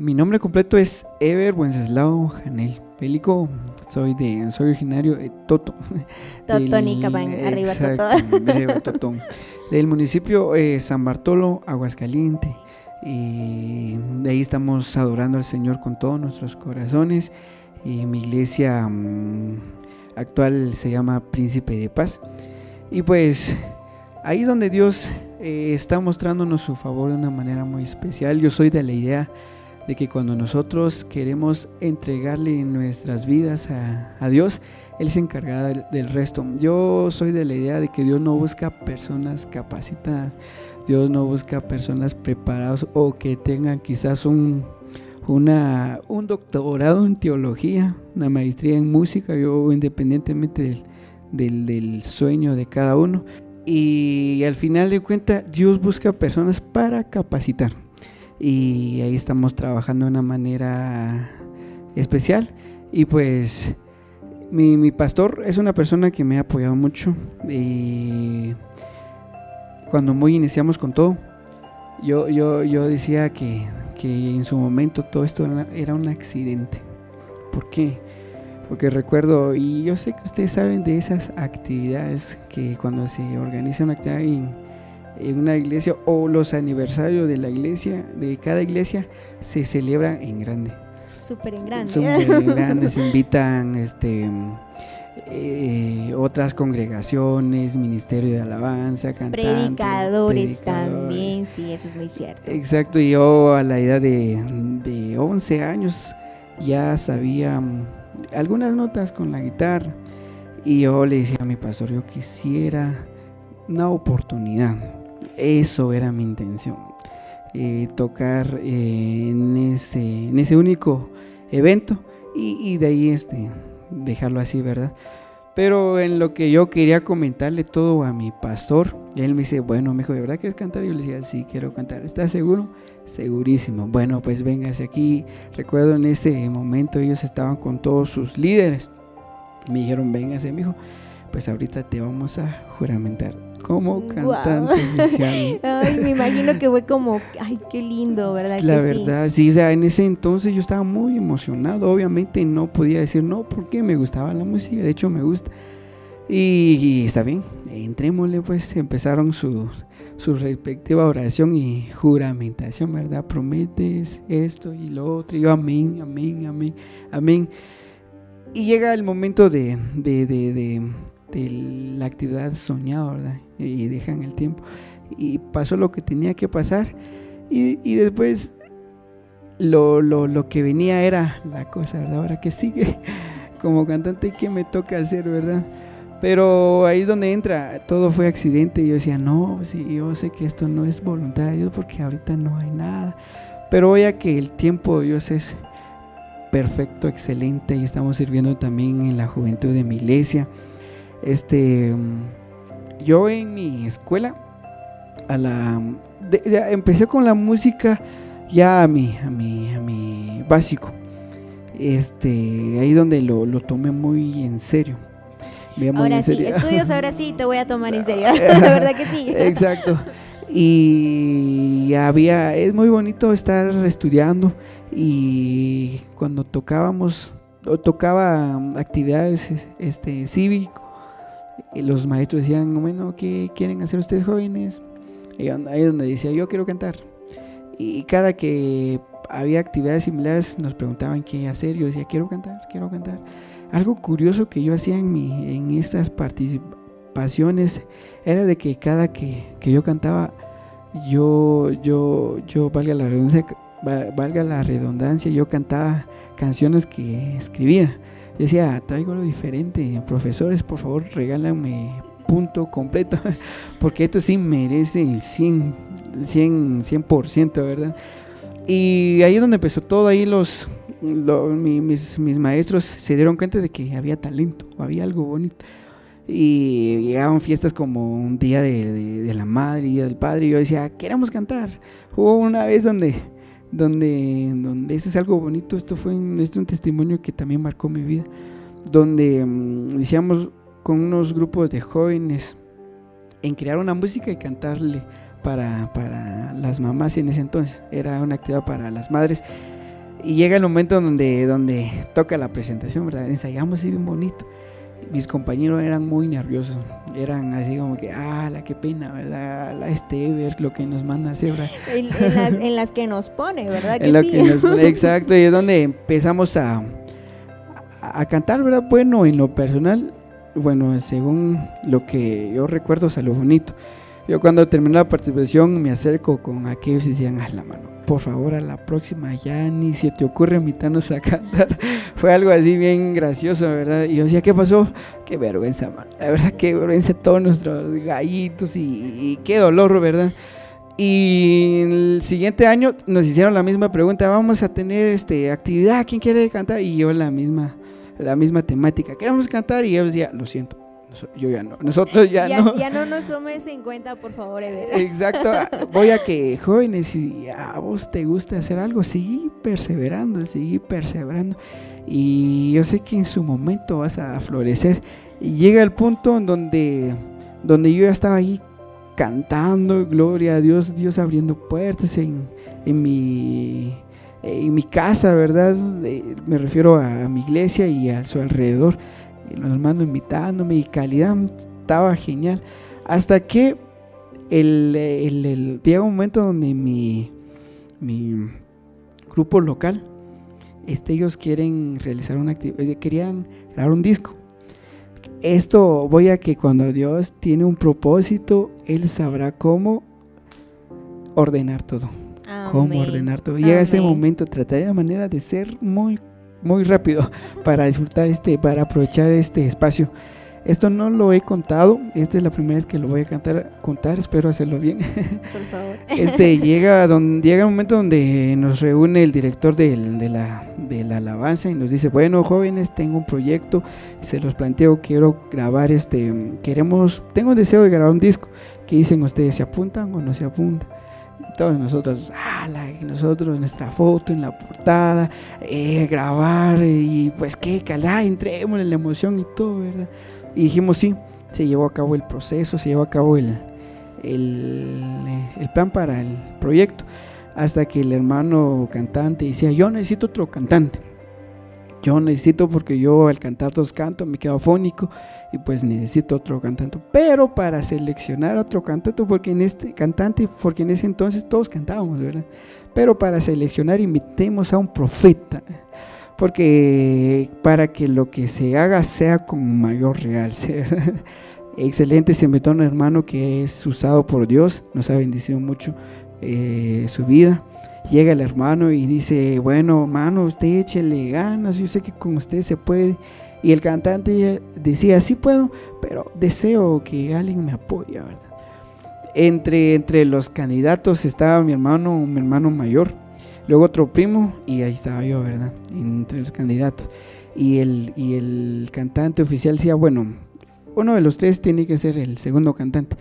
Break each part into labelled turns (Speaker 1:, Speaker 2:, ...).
Speaker 1: Mi nombre completo es Ever Wenceslao Janel Pélico. Soy de soy originario de Toto.
Speaker 2: Arriba
Speaker 1: Toto. arriba Toto. Del municipio eh, San Bartolo, Aguascaliente. Y de ahí estamos adorando al Señor con todos nuestros corazones. Y mi iglesia mm, actual se llama Príncipe de Paz. Y pues ahí donde Dios eh, está mostrándonos su favor de una manera muy especial. Yo soy de la idea de que cuando nosotros queremos entregarle nuestras vidas a, Dios, Él se encarga del, resto. Yo soy de la idea de que Dios no busca personas capacitadas, Dios no busca personas preparadas o que tengan quizás un, una, un doctorado en teología, una maestría en música, yo independientemente del, del sueño de cada uno. Y al final de cuentas, Dios busca personas para capacitar. Y ahí estamos trabajando de una manera especial. Y pues mi, pastor es una persona que me ha apoyado mucho. Y cuando muy iniciamos con todo, yo, yo, yo decía que, que en su momento todo esto era un accidente. ¿Por qué? Porque recuerdo, y yo sé que ustedes saben de esas actividades que cuando se organiza una actividad en, una iglesia o los aniversarios de la iglesia, de cada iglesia, se celebran en grande.
Speaker 2: Súper en grande.
Speaker 1: Súper en grande, se invitan este, eh, otras congregaciones, ministerio de alabanza, cantantes.
Speaker 2: Predicadores, también, sí, eso es muy cierto.
Speaker 1: Exacto, y yo a la edad de, de 11 años ya sabía algunas notas con la guitarra. Y yo le decía a mi pastor, yo quisiera una oportunidad. Eso era mi intención. Eh, tocar eh, en, ese, en ese único evento y, de ahí este, dejarlo así, ¿verdad? Pero en lo que yo quería comentarle todo a mi pastor, él me dice, bueno, me ¿de verdad quieres cantar? Yo le decía, sí, quiero cantar. ¿Estás seguro? Segurísimo. Bueno, pues véngase aquí. Recuerdo en ese momento ellos estaban con todos sus líderes. Me dijeron, véngase, mijo. Pues ahorita te vamos a juramentar como cantante oficial.
Speaker 2: ay, me imagino que fue como, ay, qué lindo, ¿verdad?
Speaker 1: La verdad, sí? o sea, en ese entonces yo estaba muy emocionado. Obviamente no podía decir no porque me gustaba la música. De hecho, me gusta. Y, y está bien, entrémosle, pues empezaron sus su respectiva oración y juramentación, ¿verdad? Prometes esto y lo otro, y yo amén, amén, amén, amén. Y llega el momento de, de, de, de, la actividad soñada, ¿verdad? Y dejan el tiempo. Y pasó lo que tenía que pasar. Y, y después lo, lo, lo, que venía era la cosa, ¿verdad? Ahora que sigue como cantante, ¿qué me toca hacer, verdad? Pero ahí es donde entra, todo fue accidente. Yo decía, no, sí, yo sé que esto no es voluntad de Dios porque ahorita no hay nada. Pero ya que el tiempo de Dios es perfecto, excelente, y estamos sirviendo también en la juventud de mi iglesia. Este, yo en mi escuela, a la, empecé con la música ya a mi, a mi, a mi básico. Este, ahí donde lo, lo tomé muy en serio
Speaker 2: ahora sí, estudios ahora sí te voy a tomar en serio. la verdad que sí.
Speaker 1: Exacto. Y había, es muy bonito estar estudiando y cuando tocábamos, tocaba actividades este, cívico, los maestros decían, bueno, ¿qué quieren hacer ustedes jóvenes? Ahí es donde decía, yo quiero cantar. Y cada que había actividades similares nos preguntaban qué hacer, yo decía, quiero cantar, quiero cantar. Algo curioso que yo hacía en, mi, en estas participaciones era de que cada que, yo cantaba, yo, yo, yo, valga la redundancia, valga la redundancia, yo cantaba canciones que escribía. Yo decía, traigo lo diferente, profesores, por favor, regálenme punto completo, porque esto sí merece el 100, 100, 100%, ¿verdad? Y ahí es donde empezó todo, ahí los, mis, mis, maestros se dieron cuenta de que había talento, había algo bonito. Y llegaban fiestas como un día de, la madre, día del padre, y yo decía, queremos cantar. Hubo una vez donde, donde, donde eso es algo bonito, esto fue un, esto un testimonio que también marcó mi vida, donde mm, decíamos con unos grupos de jóvenes en crear una música y cantarle para, para las mamás en ese entonces, era una actividad para las madres Y llega el momento donde, donde toca la presentación, ¿verdad? Ensayamos así bien bonito. Mis compañeros eran muy nerviosos, eran así como que, ah, la qué pena, ¿verdad? La este ver lo que nos manda a hacer, ¿verdad?
Speaker 2: En, las, que nos pone, ¿verdad? Que sí?
Speaker 1: exacto, y es donde empezamos a, a cantar, ¿verdad? Bueno, en lo personal, bueno, según lo que yo recuerdo, salió bonito. Yo cuando terminé la participación me acerco con aquellos y decían, haz la mano, por favor a la próxima ya ni se te ocurre invitarnos a cantar. Fue algo así bien gracioso, ¿verdad? Y yo decía, ¿qué pasó? Qué vergüenza, mano. La verdad, qué vergüenza todos nuestros gallitos y, qué dolor, ¿verdad? Y el siguiente año nos hicieron la misma pregunta, vamos a tener este actividad, ¿quién quiere cantar? Y yo la misma, la misma temática, queremos cantar y yo decía, lo siento, yo ya no. Nosotros ya, no.
Speaker 2: Ya no nos tomes en cuenta, por favor,
Speaker 1: Exacto. Voy a que, jóvenes, si a vos te gusta hacer algo, sigue perseverando, sigue perseverando. Y yo sé que en su momento vas a florecer. Y llega el punto en donde, donde yo ya estaba ahí cantando, gloria a Dios, Dios abriendo puertas en, en mi en mi casa, ¿verdad? me refiero a, mi iglesia y a su alrededor los hermanos invitándome y calidad estaba genial. Hasta que el, el, llega un momento donde mi, mi grupo local, este, ellos quieren realizar una actividad, eh, querían grabar un disco. Esto voy a que cuando Dios tiene un propósito, Él sabrá cómo ordenar todo. Cómo ordenar todo. Llega ese momento, trataré la manera de ser muy muy rápido para disfrutar este, para aprovechar este espacio. Esto no lo he contado, esta es la primera vez que lo voy a cantar, contar, espero hacerlo bien. Por favor. Este llega donde llega un momento donde nos reúne el director de, la, de la alabanza y nos dice, bueno jóvenes, tengo un proyecto, se los planteo, quiero grabar este, queremos, tengo el deseo de grabar un disco. ¿Qué dicen ustedes? ¿Se apuntan o no se apuntan? Nosotros, ah, nosotros, nuestra foto en la portada, eh, grabar y pues qué calá, entremos en la emoción y todo, ¿verdad? Y dijimos sí, se llevó a cabo el proceso, se llevó a cabo el, el, el plan para el proyecto, hasta que el hermano cantante decía, yo necesito otro cantante, yo necesito porque yo al cantar dos cantos me quedo afónico y pues necesito otro cantante. Pero para seleccionar otro cantante, porque en este cantante, porque en ese entonces todos cantábamos, ¿verdad? Pero para seleccionar invitemos a un profeta, porque para que lo que se haga sea con mayor realce. Excelente, se invitó a un hermano que es usado por Dios, nos ha bendecido mucho eh, su vida. Llega el hermano y dice, bueno, hermano, usted échele ganas, yo sé que con usted se puede. Y el cantante decía, sí puedo, pero deseo que alguien me apoye, ¿verdad? Entre, entre los candidatos estaba mi hermano, mi hermano mayor, luego otro primo y ahí estaba yo, ¿verdad? Entre los candidatos. Y el, y el cantante oficial decía, bueno, uno de los tres tiene que ser el segundo cantante.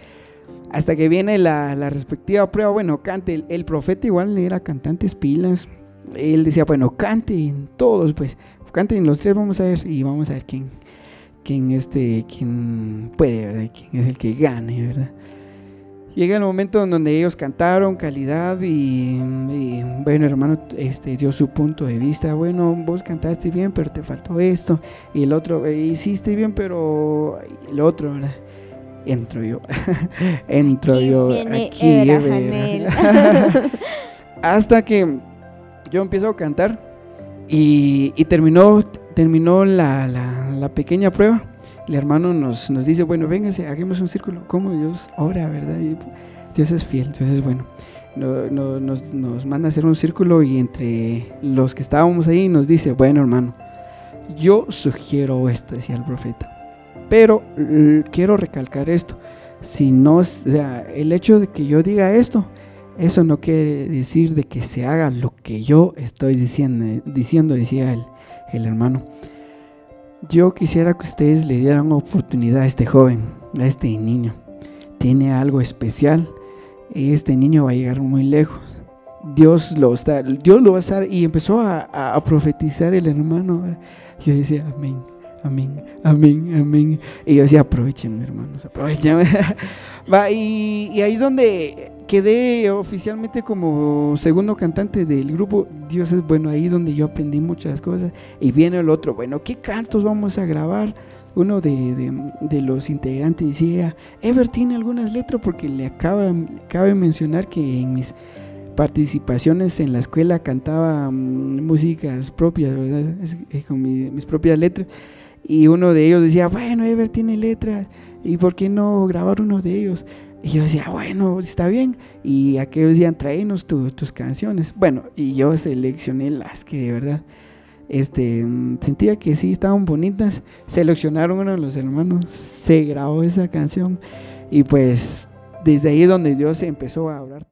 Speaker 1: Hasta que viene la, respectiva prueba, bueno, cante, el, profeta igual era cantantes pilas. Él decía, bueno, canten todos, pues canten los tres, vamos a ver y vamos a ver quién, quién, este, quién puede, ¿verdad? Quién es el que gane, ¿verdad? Llega el momento en donde ellos cantaron calidad y, bueno, hermano, este dio su punto de vista. Bueno, vos cantaste bien, pero te faltó esto. Y el otro, eh, hiciste bien, pero el otro, ¿verdad? Entro yo, entro yo aquí. Hasta que yo empiezo a cantar y, terminó, terminó la, la, pequeña prueba. El hermano nos, nos dice, bueno, véngase, hagamos un círculo. como Dios ahora verdad? Dios es fiel, Dios es bueno. nos, nos, manda a hacer un círculo y entre los que estábamos ahí nos dice, bueno hermano, yo sugiero esto, decía el profeta. Pero quiero recalcar esto. Si no, o sea, el hecho de que yo diga esto eso no quiere decir de que se haga lo que yo estoy diciendo, diciendo decía el, el hermano. Yo quisiera que ustedes le dieran oportunidad a este joven, a este niño. Tiene algo especial. Este niño va a llegar muy lejos. Dios lo está, Dios lo va a estar y empezó a, profetizar el hermano. Yo decía, amén, amén, amén, amén. Y yo decía, aprovechen, hermanos, aprovechen. va, y, ahí es donde quedé oficialmente como segundo cantante del grupo. Dios es bueno, ahí donde yo aprendí muchas cosas. Y viene el otro, bueno, ¿qué cantos vamos a grabar? Uno de, de, los integrantes decía, Ever tiene algunas letras porque le acaba, cabe mencionar que en mis participaciones en la escuela cantaba mm, músicas propias, ¿verdad? con mis propias letras. Y uno de ellos decía, bueno, Ever tiene letras, ¿y por qué no grabar uno de ellos? Y yo decía, bueno, está bien. Y aquellos decían, tráenos tus canciones. Bueno, y yo seleccioné las que de verdad este, sentía que sí estaban bonitas. Seleccionaron uno de los hermanos, se grabó esa canción. Y pues desde ahí es donde Dios empezó a hablar.